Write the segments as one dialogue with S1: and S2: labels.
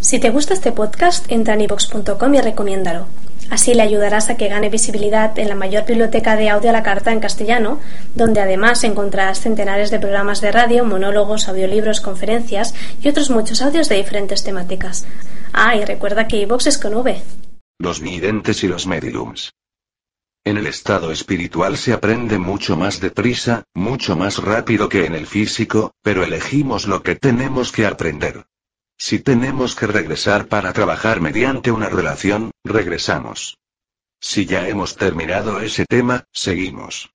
S1: Si te gusta este podcast, entra en ivox.com y recomiéndalo. Así le ayudarás a que gane visibilidad en la mayor biblioteca de audio a la carta en castellano, donde además encontrarás centenares de programas de radio, monólogos, audiolibros, conferencias y otros muchos audios de diferentes temáticas. Ah, y recuerda que iVox es con V.
S2: Los videntes y los mediums. En el estado espiritual se aprende mucho más deprisa, mucho más rápido que en el físico, pero elegimos lo que tenemos que aprender. Si tenemos que regresar para trabajar mediante una relación, regresamos. Si ya hemos terminado ese tema, seguimos.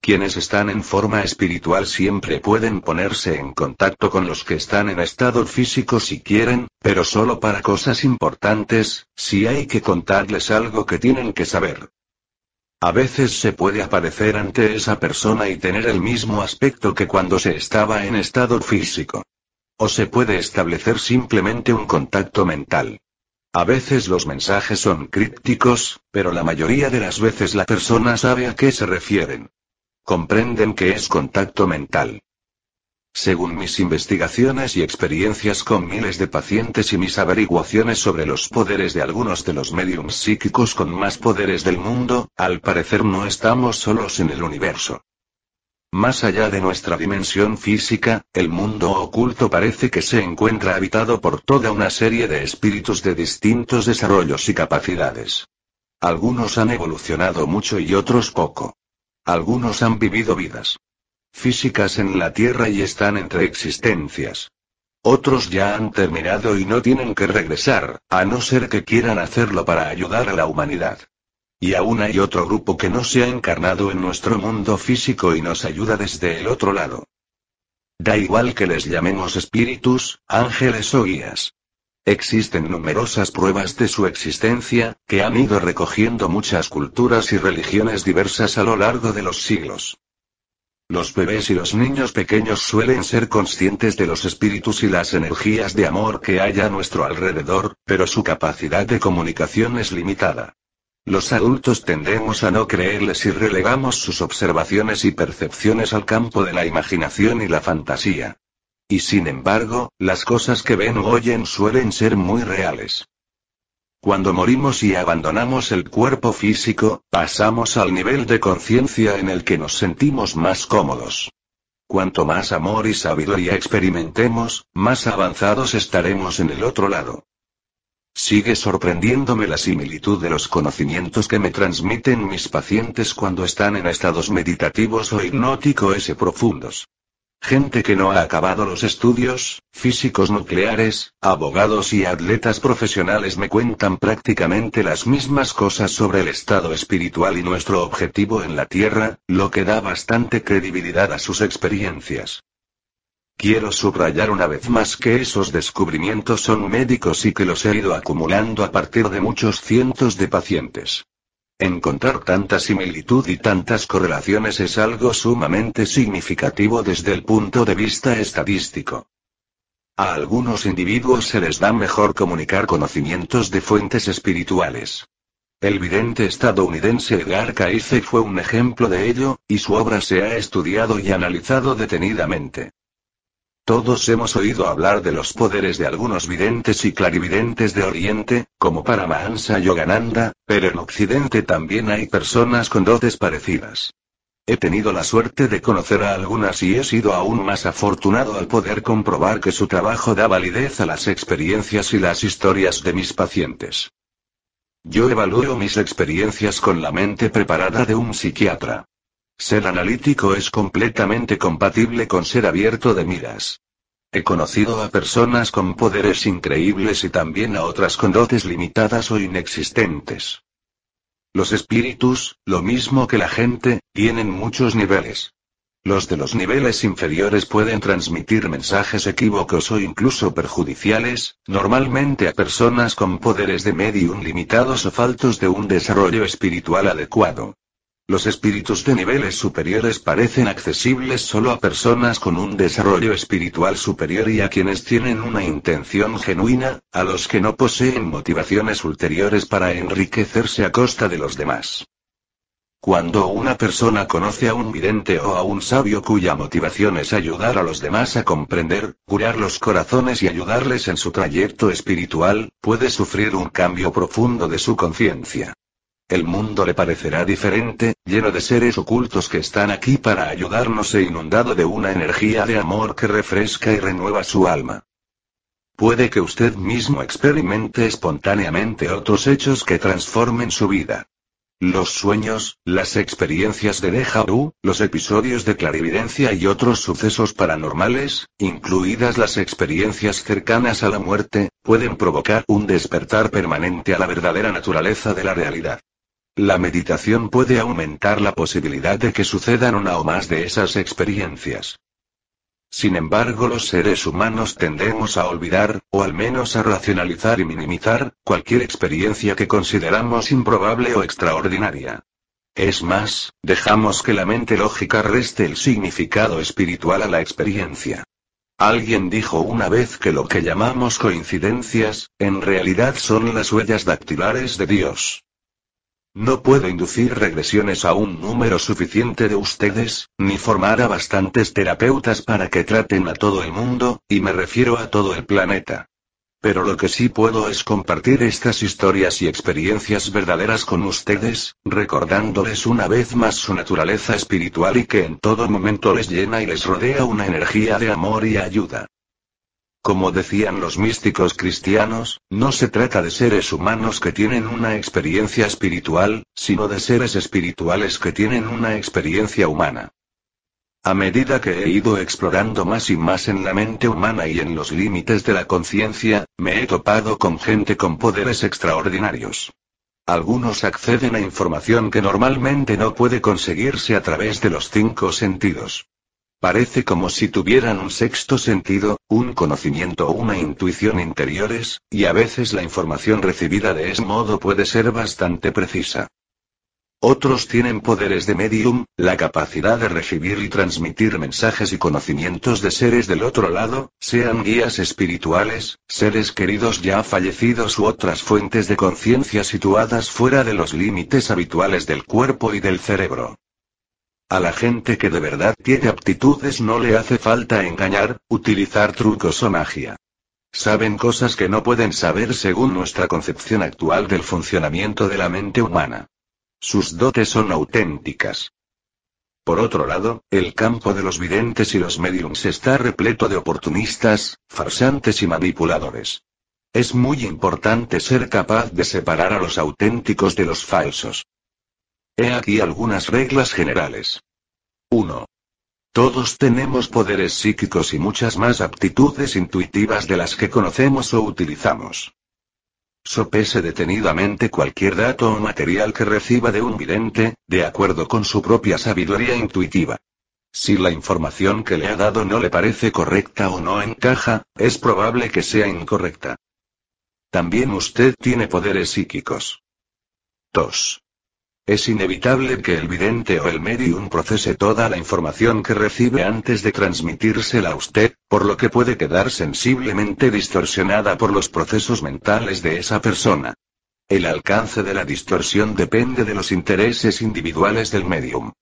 S2: Quienes están en forma espiritual siempre pueden ponerse en contacto con los que están en estado físico si quieren, pero solo para cosas importantes, si hay que contarles algo que tienen que saber. A veces se puede aparecer ante esa persona y tener el mismo aspecto que cuando se estaba en estado físico. O se puede establecer simplemente un contacto mental. A veces los mensajes son crípticos, pero la mayoría de las veces la persona sabe a qué se refieren. Comprenden que es contacto mental. Según mis investigaciones y experiencias con miles de pacientes y mis averiguaciones sobre los poderes de algunos de los mediums psíquicos con más poderes del mundo, al parecer no estamos solos en el universo. Más allá de nuestra dimensión física, el mundo oculto parece que se encuentra habitado por toda una serie de espíritus de distintos desarrollos y capacidades. Algunos han evolucionado mucho y otros poco. Algunos han vivido vidas físicas en la Tierra y están entre existencias. Otros ya han terminado y no tienen que regresar, a no ser que quieran hacerlo para ayudar a la humanidad. Y aún hay otro grupo que no se ha encarnado en nuestro mundo físico y nos ayuda desde el otro lado. Da igual que les llamemos espíritus, ángeles o guías. Existen numerosas pruebas de su existencia, que han ido recogiendo muchas culturas y religiones diversas a lo largo de los siglos. Los bebés y los niños pequeños suelen ser conscientes de los espíritus y las energías de amor que hay a nuestro alrededor, pero su capacidad de comunicación es limitada. Los adultos tendemos a no creerles y relegamos sus observaciones y percepciones al campo de la imaginación y la fantasía. Y sin embargo, las cosas que ven o oyen suelen ser muy reales. Cuando morimos y abandonamos el cuerpo físico, pasamos al nivel de conciencia en el que nos sentimos más cómodos. Cuanto más amor y sabiduría experimentemos, más avanzados estaremos en el otro lado. Sigue sorprendiéndome la similitud de los conocimientos que me transmiten mis pacientes cuando están en estados meditativos o hipnóticos profundos. Gente que no ha acabado los estudios, físicos nucleares, abogados y atletas profesionales me cuentan prácticamente las mismas cosas sobre el estado espiritual y nuestro objetivo en la Tierra, lo que da bastante credibilidad a sus experiencias. Quiero subrayar una vez más que esos descubrimientos son médicos y que los he ido acumulando a partir de muchos cientos de pacientes. Encontrar tanta similitud y tantas correlaciones es algo sumamente significativo desde el punto de vista estadístico. A algunos individuos se les da mejor comunicar conocimientos de fuentes espirituales. El vidente estadounidense Edgar Cayce fue un ejemplo de ello, y su obra se ha estudiado y analizado detenidamente. Todos hemos oído hablar de los poderes de algunos videntes y clarividentes de Oriente, como Paramahansa Yogananda, pero en Occidente también hay personas con dotes parecidas. He tenido la suerte de conocer a algunas y he sido aún más afortunado al poder comprobar que su trabajo da validez a las experiencias y las historias de mis pacientes. Yo evalúo mis experiencias con la mente preparada de un psiquiatra. Ser analítico es completamente compatible con ser abierto de miras. He conocido a personas con poderes increíbles y también a otras con dotes limitadas o inexistentes. Los espíritus, lo mismo que la gente, tienen muchos niveles. Los de los niveles inferiores pueden transmitir mensajes equívocos o incluso perjudiciales, normalmente a personas con poderes de medium limitados o faltos de un desarrollo espiritual adecuado. Los espíritus de niveles superiores parecen accesibles solo a personas con un desarrollo espiritual superior y a quienes tienen una intención genuina, a los que no poseen motivaciones ulteriores para enriquecerse a costa de los demás. Cuando una persona conoce a un vidente o a un sabio cuya motivación es ayudar a los demás a comprender, curar los corazones y ayudarles en su trayecto espiritual, puede sufrir un cambio profundo de su conciencia. El mundo le parecerá diferente, lleno de seres ocultos que están aquí para ayudarnos e inundado de una energía de amor que refresca y renueva su alma. Puede que usted mismo experimente espontáneamente otros hechos que transformen su vida. Los sueños, las experiencias de Deja Vu, los episodios de clarividencia y otros sucesos paranormales, incluidas las experiencias cercanas a la muerte, pueden provocar un despertar permanente a la verdadera naturaleza de la realidad. La meditación puede aumentar la posibilidad de que sucedan una o más de esas experiencias. Sin embargo, los seres humanos tendemos a olvidar, o al menos a racionalizar y minimizar, cualquier experiencia que consideramos improbable o extraordinaria. Es más, dejamos que la mente lógica reste el significado espiritual a la experiencia. Alguien dijo una vez que lo que llamamos coincidencias, en realidad son las huellas dactilares de Dios. No puedo inducir regresiones a un número suficiente de ustedes, ni formar a bastantes terapeutas para que traten a todo el mundo, y me refiero a todo el planeta. Pero lo que sí puedo es compartir estas historias y experiencias verdaderas con ustedes, recordándoles una vez más su naturaleza espiritual y que en todo momento les llena y les rodea una energía de amor y ayuda. Como decían los místicos cristianos, no se trata de seres humanos que tienen una experiencia espiritual, sino de seres espirituales que tienen una experiencia humana. A medida que he ido explorando más y más en la mente humana y en los límites de la conciencia, me he topado con gente con poderes extraordinarios. Algunos acceden a información que normalmente no puede conseguirse a través de los cinco sentidos. Parece como si tuvieran un sexto sentido, un conocimiento o una intuición interiores, y a veces la información recibida de ese modo puede ser bastante precisa. Otros tienen poderes de medium, la capacidad de recibir y transmitir mensajes y conocimientos de seres del otro lado, sean guías espirituales, seres queridos ya fallecidos u otras fuentes de conciencia situadas fuera de los límites habituales del cuerpo y del cerebro. A la gente que de verdad tiene aptitudes no le hace falta engañar, utilizar trucos o magia. Saben cosas que no pueden saber según nuestra concepción actual del funcionamiento de la mente humana. Sus dotes son auténticas. Por otro lado, el campo de los videntes y los mediums está repleto de oportunistas, farsantes y manipuladores. Es muy importante ser capaz de separar a los auténticos de los falsos. He aquí algunas reglas generales. 1. Todos tenemos poderes psíquicos y muchas más aptitudes intuitivas de las que conocemos o utilizamos. Sopese detenidamente cualquier dato o material que reciba de un vidente, de acuerdo con su propia sabiduría intuitiva. Si la información que le ha dado no le parece correcta o no encaja, es probable que sea incorrecta. También usted tiene poderes psíquicos. 2. Es inevitable que el vidente o el medium procese toda la información que recibe antes de transmitírsela a usted, por lo que puede quedar sensiblemente distorsionada por los procesos mentales de esa persona. El alcance de la distorsión depende de los intereses individuales del medium.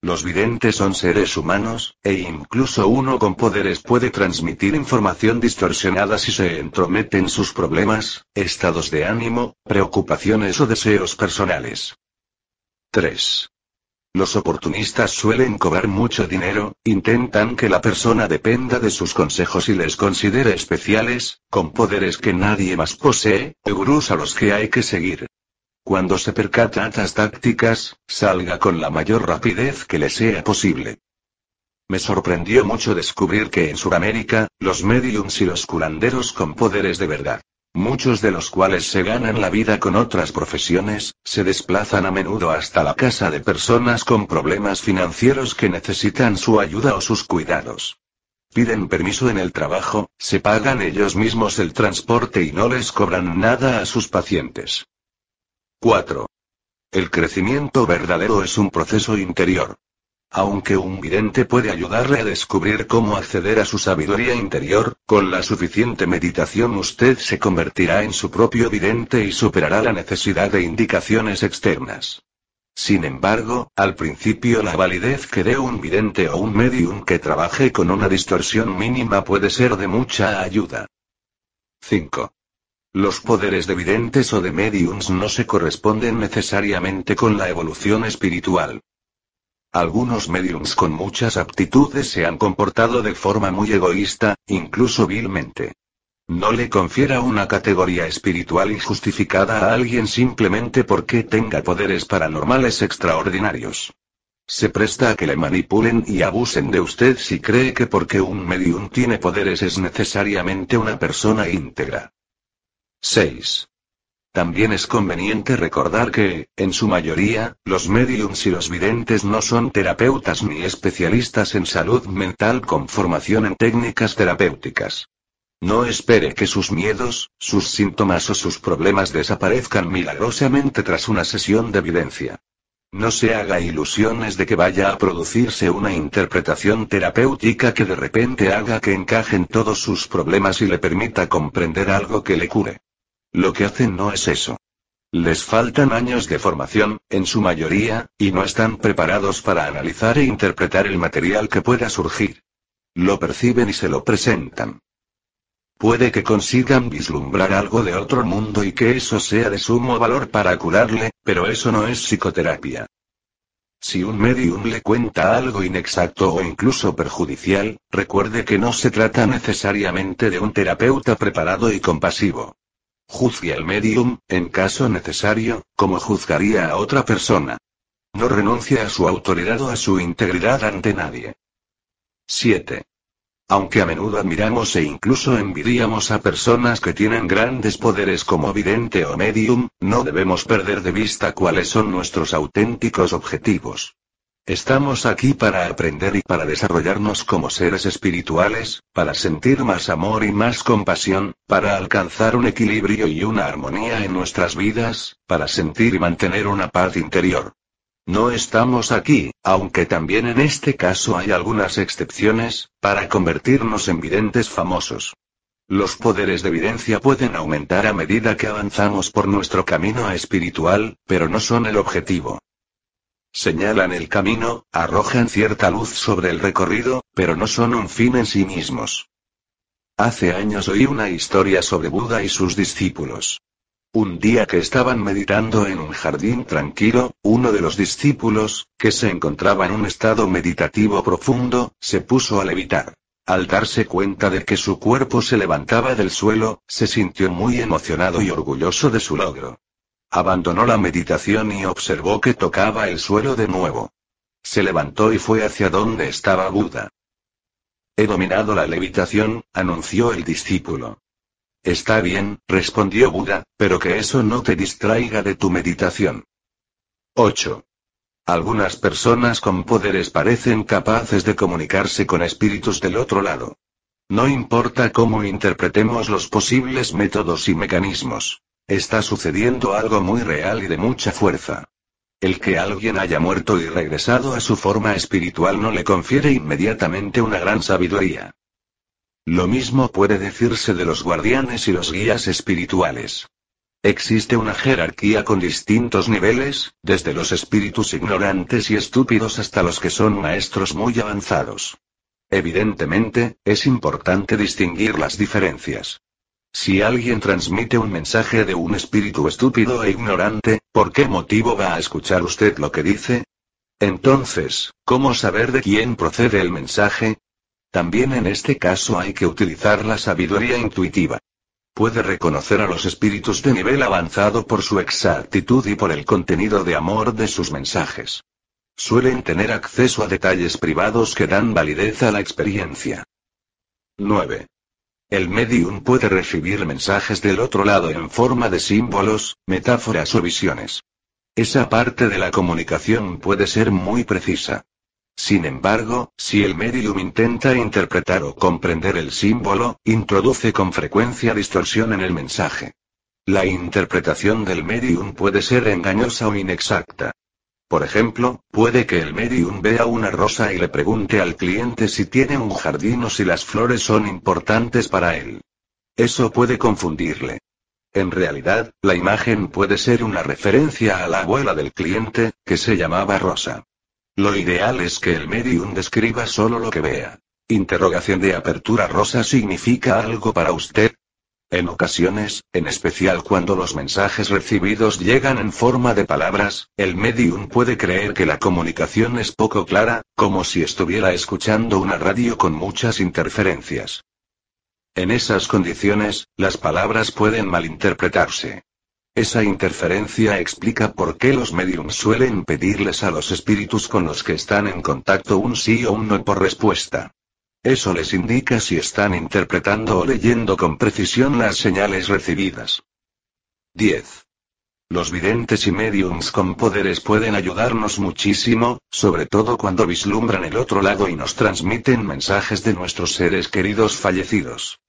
S2: Los videntes son seres humanos, e incluso uno con poderes puede transmitir información distorsionada si se entromete en sus problemas, estados de ánimo, preocupaciones o deseos personales. 3. Los oportunistas suelen cobrar mucho dinero, intentan que la persona dependa de sus consejos y les considere especiales, con poderes que nadie más posee, gurús a los que hay que seguir. Cuando se percata estas tácticas, salga con la mayor rapidez que le sea posible. Me sorprendió mucho descubrir que en Sudamérica, los mediums y los curanderos con poderes de verdad muchos de los cuales se ganan la vida con otras profesiones, se desplazan a menudo hasta la casa de personas con problemas financieros que necesitan su ayuda o sus cuidados. Piden permiso en el trabajo, se pagan ellos mismos el transporte y no les cobran nada a sus pacientes. 4. El crecimiento verdadero es un proceso interior. Aunque un vidente puede ayudarle a descubrir cómo acceder a su sabiduría interior, con la suficiente meditación usted se convertirá en su propio vidente y superará la necesidad de indicaciones externas. Sin embargo, al principio la validez que dé un vidente o un medium que trabaje con una distorsión mínima puede ser de mucha ayuda. 5. Los poderes de videntes o de mediums no se corresponden necesariamente con la evolución espiritual. Algunos mediums con muchas aptitudes se han comportado de forma muy egoísta, incluso vilmente. No le confiera una categoría espiritual injustificada a alguien simplemente porque tenga poderes paranormales extraordinarios. Se presta a que le manipulen y abusen de usted si cree que porque un medium tiene poderes es necesariamente una persona íntegra. 6. También es conveniente recordar que, en su mayoría, los mediums y los videntes no son terapeutas ni especialistas en salud mental con formación en técnicas terapéuticas. No espere que sus miedos, sus síntomas o sus problemas desaparezcan milagrosamente tras una sesión de evidencia. No se haga ilusiones de que vaya a producirse una interpretación terapéutica que de repente haga que encajen todos sus problemas y le permita comprender algo que le cure. Lo que hacen no es eso. Les faltan años de formación, en su mayoría, y no están preparados para analizar e interpretar el material que pueda surgir. Lo perciben y se lo presentan. Puede que consigan vislumbrar algo de otro mundo y que eso sea de sumo valor para curarle, pero eso no es psicoterapia. Si un medium le cuenta algo inexacto o incluso perjudicial, recuerde que no se trata necesariamente de un terapeuta preparado y compasivo. Juzgue al medium, en caso necesario, como juzgaría a otra persona. No renuncie a su autoridad o a su integridad ante nadie. 7. Aunque a menudo admiramos e incluso envidiamos a personas que tienen grandes poderes como vidente o medium, no debemos perder de vista cuáles son nuestros auténticos objetivos. Estamos aquí para aprender y para desarrollarnos como seres espirituales, para sentir más amor y más compasión, para alcanzar un equilibrio y una armonía en nuestras vidas, para sentir y mantener una paz interior. No estamos aquí, aunque también en este caso hay algunas excepciones, para convertirnos en videntes famosos. Los poderes de evidencia pueden aumentar a medida que avanzamos por nuestro camino espiritual, pero no son el objetivo. Señalan el camino, arrojan cierta luz sobre el recorrido, pero no son un fin en sí mismos. Hace años oí una historia sobre Buda y sus discípulos. Un día que estaban meditando en un jardín tranquilo, uno de los discípulos, que se encontraba en un estado meditativo profundo, se puso a levitar. Al darse cuenta de que su cuerpo se levantaba del suelo, se sintió muy emocionado y orgulloso de su logro. Abandonó la meditación y observó que tocaba el suelo de nuevo. Se levantó y fue hacia donde estaba Buda. He dominado la levitación, anunció el discípulo. Está bien, respondió Buda, pero que eso no te distraiga de tu meditación. 8. Algunas personas con poderes parecen capaces de comunicarse con espíritus del otro lado. No importa cómo interpretemos los posibles métodos y mecanismos. Está sucediendo algo muy real y de mucha fuerza. El que alguien haya muerto y regresado a su forma espiritual no le confiere inmediatamente una gran sabiduría. Lo mismo puede decirse de los guardianes y los guías espirituales. Existe una jerarquía con distintos niveles, desde los espíritus ignorantes y estúpidos hasta los que son maestros muy avanzados. Evidentemente, es importante distinguir las diferencias. Si alguien transmite un mensaje de un espíritu estúpido e ignorante, ¿por qué motivo va a escuchar usted lo que dice? Entonces, ¿cómo saber de quién procede el mensaje? También en este caso hay que utilizar la sabiduría intuitiva. Puede reconocer a los espíritus de nivel avanzado por su exactitud y por el contenido de amor de sus mensajes. Suelen tener acceso a detalles privados que dan validez a la experiencia. 9. El medium puede recibir mensajes del otro lado en forma de símbolos, metáforas o visiones. Esa parte de la comunicación puede ser muy precisa. Sin embargo, si el medium intenta interpretar o comprender el símbolo, introduce con frecuencia distorsión en el mensaje. La interpretación del medium puede ser engañosa o inexacta. Por ejemplo, puede que el medium vea una rosa y le pregunte al cliente si tiene un jardín o si las flores son importantes para él. Eso puede confundirle. En realidad, la imagen puede ser una referencia a la abuela del cliente, que se llamaba Rosa. Lo ideal es que el medium describa solo lo que vea. Interrogación de apertura rosa significa algo para usted, en ocasiones, en especial cuando los mensajes recibidos llegan en forma de palabras, el medium puede creer que la comunicación es poco clara, como si estuviera escuchando una radio con muchas interferencias. En esas condiciones, las palabras pueden malinterpretarse. Esa interferencia explica por qué los mediums suelen pedirles a los espíritus con los que están en contacto un sí o un no por respuesta. Eso les indica si están interpretando o leyendo con precisión las señales recibidas. 10. Los videntes y mediums con poderes pueden ayudarnos muchísimo, sobre todo cuando vislumbran el otro lado y nos transmiten mensajes de nuestros seres queridos fallecidos.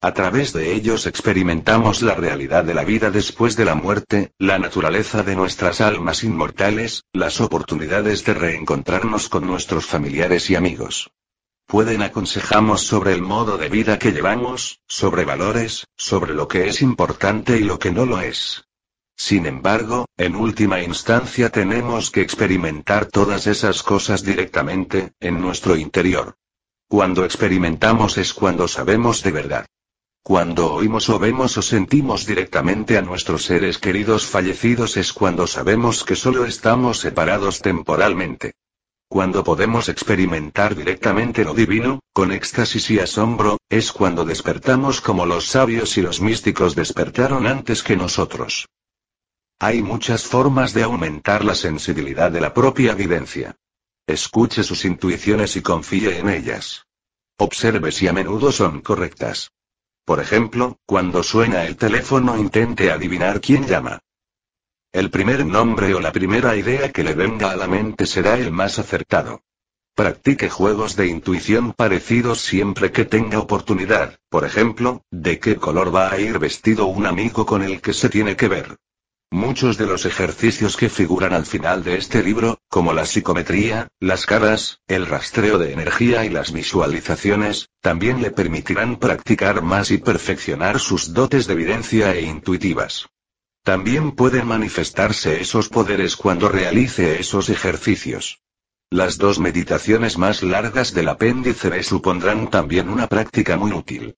S2: A través de ellos experimentamos la realidad de la vida después de la muerte, la naturaleza de nuestras almas inmortales, las oportunidades de reencontrarnos con nuestros familiares y amigos pueden aconsejamos sobre el modo de vida que llevamos, sobre valores, sobre lo que es importante y lo que no lo es. Sin embargo, en última instancia tenemos que experimentar todas esas cosas directamente, en nuestro interior. Cuando experimentamos es cuando sabemos de verdad. Cuando oímos o vemos o sentimos directamente a nuestros seres queridos fallecidos es cuando sabemos que solo estamos separados temporalmente. Cuando podemos experimentar directamente lo divino, con éxtasis y asombro, es cuando despertamos como los sabios y los místicos despertaron antes que nosotros. Hay muchas formas de aumentar la sensibilidad de la propia vivencia. Escuche sus intuiciones y confíe en ellas. Observe si a menudo son correctas. Por ejemplo, cuando suena el teléfono intente adivinar quién llama. El primer nombre o la primera idea que le venga a la mente será el más acertado. Practique juegos de intuición parecidos siempre que tenga oportunidad, por ejemplo, de qué color va a ir vestido un amigo con el que se tiene que ver. Muchos de los ejercicios que figuran al final de este libro, como la psicometría, las caras, el rastreo de energía y las visualizaciones, también le permitirán practicar más y perfeccionar sus dotes de evidencia e intuitivas. También pueden manifestarse esos poderes cuando realice esos ejercicios. Las dos meditaciones más largas del apéndice B supondrán también una práctica muy útil.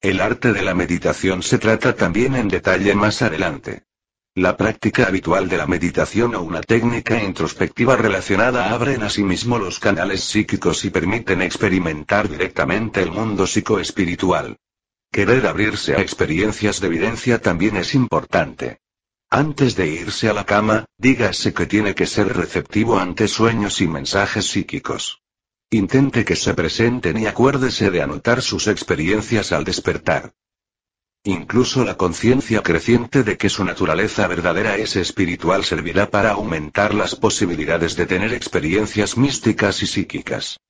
S2: El arte de la meditación se trata también en detalle más adelante. La práctica habitual de la meditación o una técnica introspectiva relacionada abren asimismo los canales psíquicos y permiten experimentar directamente el mundo psicoespiritual. Querer abrirse a experiencias de evidencia también es importante. Antes de irse a la cama, dígase que tiene que ser receptivo ante sueños y mensajes psíquicos. Intente que se presenten y acuérdese de anotar sus experiencias al despertar. Incluso la conciencia creciente de que su naturaleza verdadera es espiritual servirá para aumentar las posibilidades de tener experiencias místicas y psíquicas.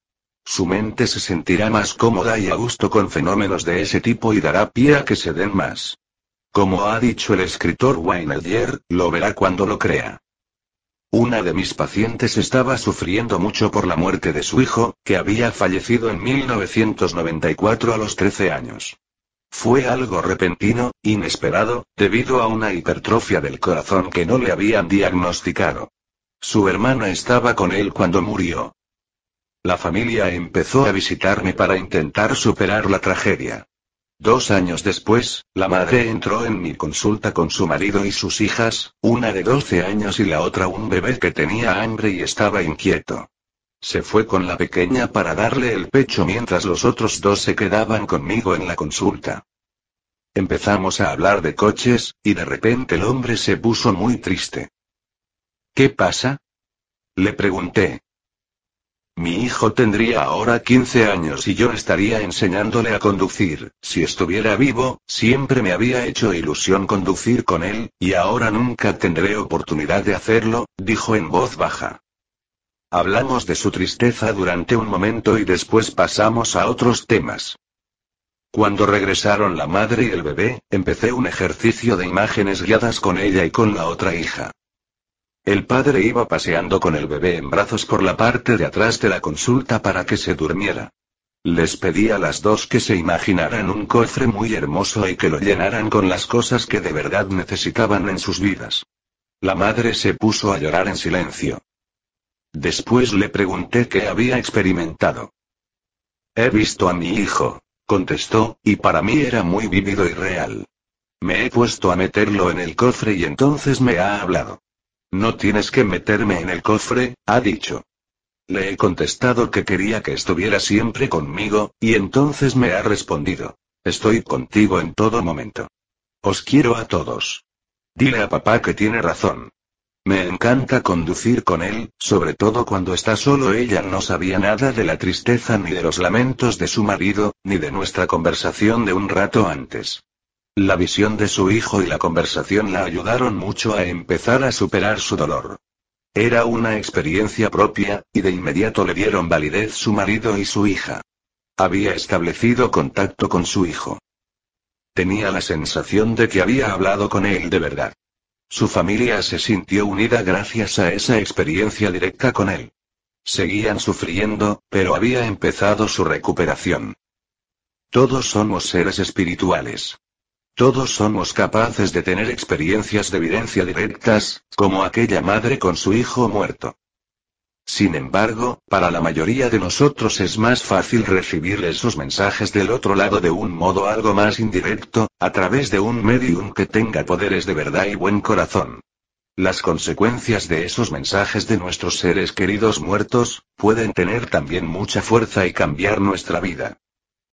S2: Su mente se sentirá más cómoda y a gusto con fenómenos de ese tipo y dará pie a que se den más. Como ha dicho el escritor Wayne ayer, lo verá cuando lo crea. Una de mis pacientes estaba sufriendo mucho por la muerte de su hijo, que había fallecido en 1994 a los 13 años. Fue algo repentino, inesperado, debido a una hipertrofia del corazón que no le habían diagnosticado. Su hermana estaba con él cuando murió. La familia empezó a visitarme para intentar superar la tragedia. Dos años después, la madre entró en mi consulta con su marido y sus hijas, una de 12 años y la otra un bebé que tenía hambre y estaba inquieto. Se fue con la pequeña para darle el pecho mientras los otros dos se quedaban conmigo en la consulta. Empezamos a hablar de coches, y de repente el hombre se puso muy triste. ¿Qué pasa? Le pregunté. Mi hijo tendría ahora 15 años y yo estaría enseñándole a conducir. Si estuviera vivo, siempre me había hecho ilusión conducir con él, y ahora nunca tendré oportunidad de hacerlo, dijo en voz baja. Hablamos de su tristeza durante un momento y después pasamos a otros temas. Cuando regresaron la madre y el bebé, empecé un ejercicio de imágenes guiadas con ella y con la otra hija. El padre iba paseando con el bebé en brazos por la parte de atrás de la consulta para que se durmiera. Les pedí a las dos que se imaginaran un cofre muy hermoso y que lo llenaran con las cosas que de verdad necesitaban en sus vidas. La madre se puso a llorar en silencio. Después le pregunté qué había experimentado. He visto a mi hijo, contestó, y para mí era muy vívido y real. Me he puesto a meterlo en el cofre y entonces me ha hablado. No tienes que meterme en el cofre, ha dicho. Le he contestado que quería que estuviera siempre conmigo, y entonces me ha respondido. Estoy contigo en todo momento. Os quiero a todos. Dile a papá que tiene razón. Me encanta conducir con él, sobre todo cuando está solo. Ella no sabía nada de la tristeza ni de los lamentos de su marido, ni de nuestra conversación de un rato antes. La visión de su hijo y la conversación la ayudaron mucho a empezar a superar su dolor. Era una experiencia propia, y de inmediato le dieron validez su marido y su hija. Había establecido contacto con su hijo. Tenía la sensación de que había hablado con él de verdad. Su familia se sintió unida gracias a esa experiencia directa con él. Seguían sufriendo, pero había empezado su recuperación. Todos somos seres espirituales. Todos somos capaces de tener experiencias de evidencia directas, como aquella madre con su hijo muerto. Sin embargo, para la mayoría de nosotros es más fácil recibir esos mensajes del otro lado de un modo algo más indirecto, a través de un medium que tenga poderes de verdad y buen corazón. Las consecuencias de esos mensajes de nuestros seres queridos muertos, pueden tener también mucha fuerza y cambiar nuestra vida.